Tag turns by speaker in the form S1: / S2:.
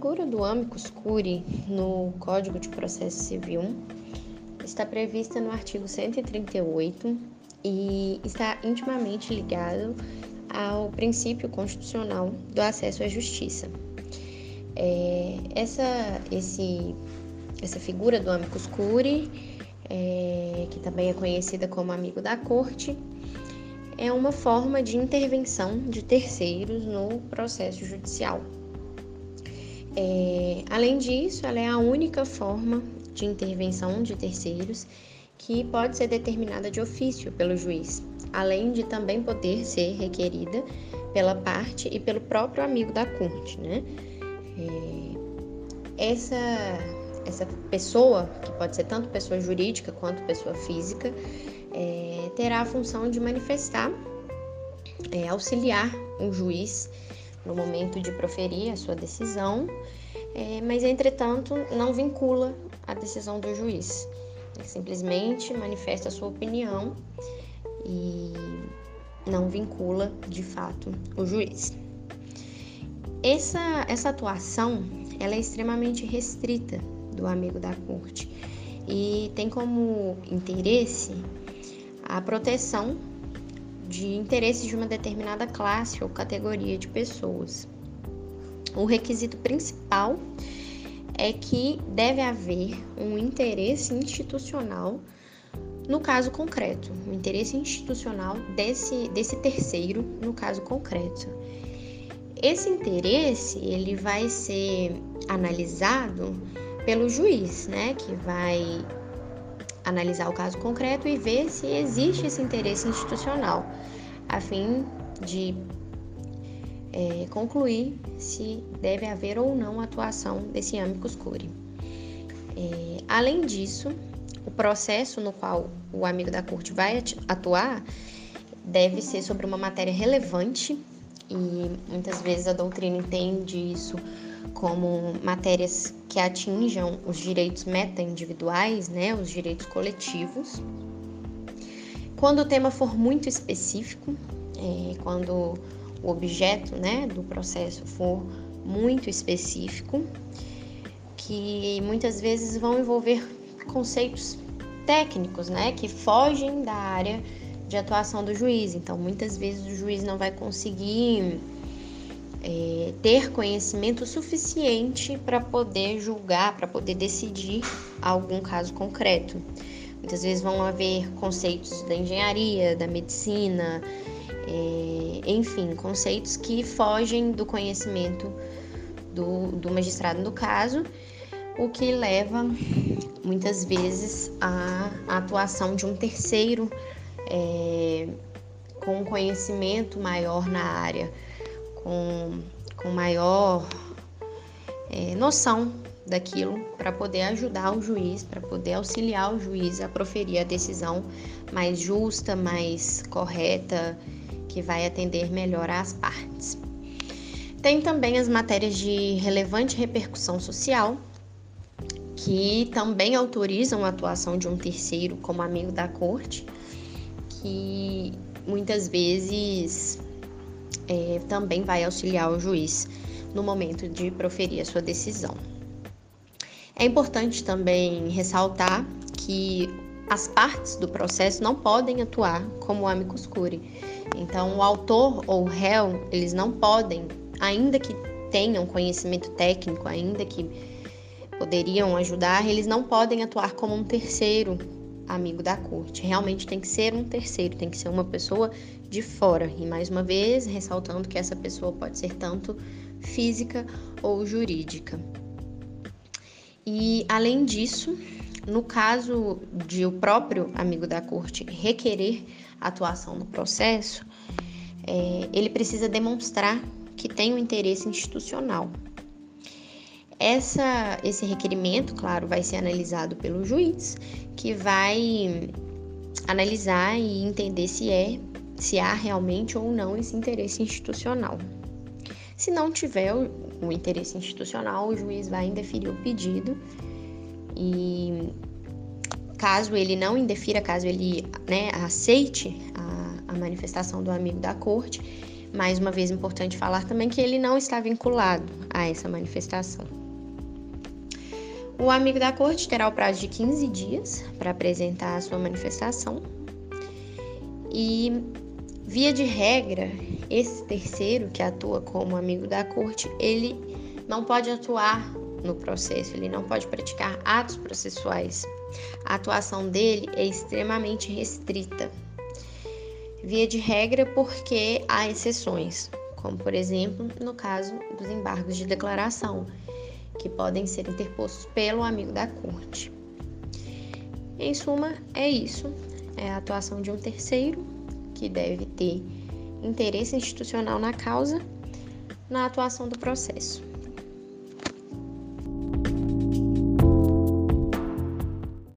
S1: figura do amicus curiae no Código de Processo Civil está prevista no artigo 138 e está intimamente ligado ao princípio constitucional do acesso à justiça. É, essa, esse, essa figura do amicus curiae, é, que também é conhecida como amigo da corte, é uma forma de intervenção de terceiros no processo judicial. É, além disso, ela é a única forma de intervenção de terceiros que pode ser determinada de ofício pelo juiz, além de também poder ser requerida pela parte e pelo próprio amigo da corte, né? É, essa essa pessoa, que pode ser tanto pessoa jurídica quanto pessoa física, é, terá a função de manifestar, é, auxiliar um juiz no momento de proferir a sua decisão, é, mas entretanto não vincula a decisão do juiz. Ele simplesmente manifesta a sua opinião e não vincula de fato o juiz. Essa, essa atuação ela é extremamente restrita do amigo da corte e tem como interesse a proteção de interesses de uma determinada classe ou categoria de pessoas. O requisito principal é que deve haver um interesse institucional no caso concreto, o um interesse institucional desse, desse terceiro no caso concreto. Esse interesse ele vai ser analisado pelo juiz, né, que vai analisar o caso concreto e ver se existe esse interesse institucional, a fim de é, concluir se deve haver ou não atuação desse amicus curiae. É, além disso, o processo no qual o amigo da corte vai atuar deve ser sobre uma matéria relevante e muitas vezes a doutrina entende isso como matérias que atinjam os direitos meta-individuais, né, os direitos coletivos. Quando o tema for muito específico, é, quando o objeto né, do processo for muito específico, que muitas vezes vão envolver conceitos técnicos, né, que fogem da área de atuação do juiz. Então, muitas vezes o juiz não vai conseguir é, ter conhecimento suficiente para poder julgar, para poder decidir algum caso concreto. Muitas vezes vão haver conceitos da engenharia, da medicina, é, enfim, conceitos que fogem do conhecimento do, do magistrado no caso, o que leva muitas vezes à, atuação de um terceiro é, com conhecimento maior na área com, com maior é, noção daquilo para poder ajudar o juiz, para poder auxiliar o juiz a proferir a decisão mais justa, mais correta, que vai atender melhor às partes. Tem também as matérias de relevante repercussão social, que também autorizam a atuação de um terceiro como amigo da corte, que muitas vezes é, também vai auxiliar o juiz no momento de proferir a sua decisão. É importante também ressaltar que as partes do processo não podem atuar como amicus curiae. Então, o autor ou o réu, eles não podem, ainda que tenham conhecimento técnico, ainda que poderiam ajudar, eles não podem atuar como um terceiro amigo da corte. Realmente tem que ser um terceiro, tem que ser uma pessoa de fora. E mais uma vez, ressaltando que essa pessoa pode ser tanto física ou jurídica. E além disso, no caso de o próprio amigo da corte requerer atuação no processo, é, ele precisa demonstrar que tem um interesse institucional. Essa, esse requerimento, claro, vai ser analisado pelo juiz, que vai analisar e entender se é se há realmente ou não esse interesse institucional. Se não tiver o, o interesse institucional, o juiz vai indeferir o pedido e caso ele não indefira, caso ele né, aceite a, a manifestação do amigo da corte, mais uma vez importante falar também que ele não está vinculado a essa manifestação. O amigo da corte terá o prazo de 15 dias para apresentar a sua manifestação. E, via de regra, esse terceiro que atua como amigo da corte, ele não pode atuar no processo, ele não pode praticar atos processuais. A atuação dele é extremamente restrita. Via de regra, porque há exceções, como por exemplo no caso dos embargos de declaração, que podem ser interpostos pelo amigo da corte. Em suma, é isso: é a atuação de um terceiro que deve ter interesse institucional na causa na atuação do processo.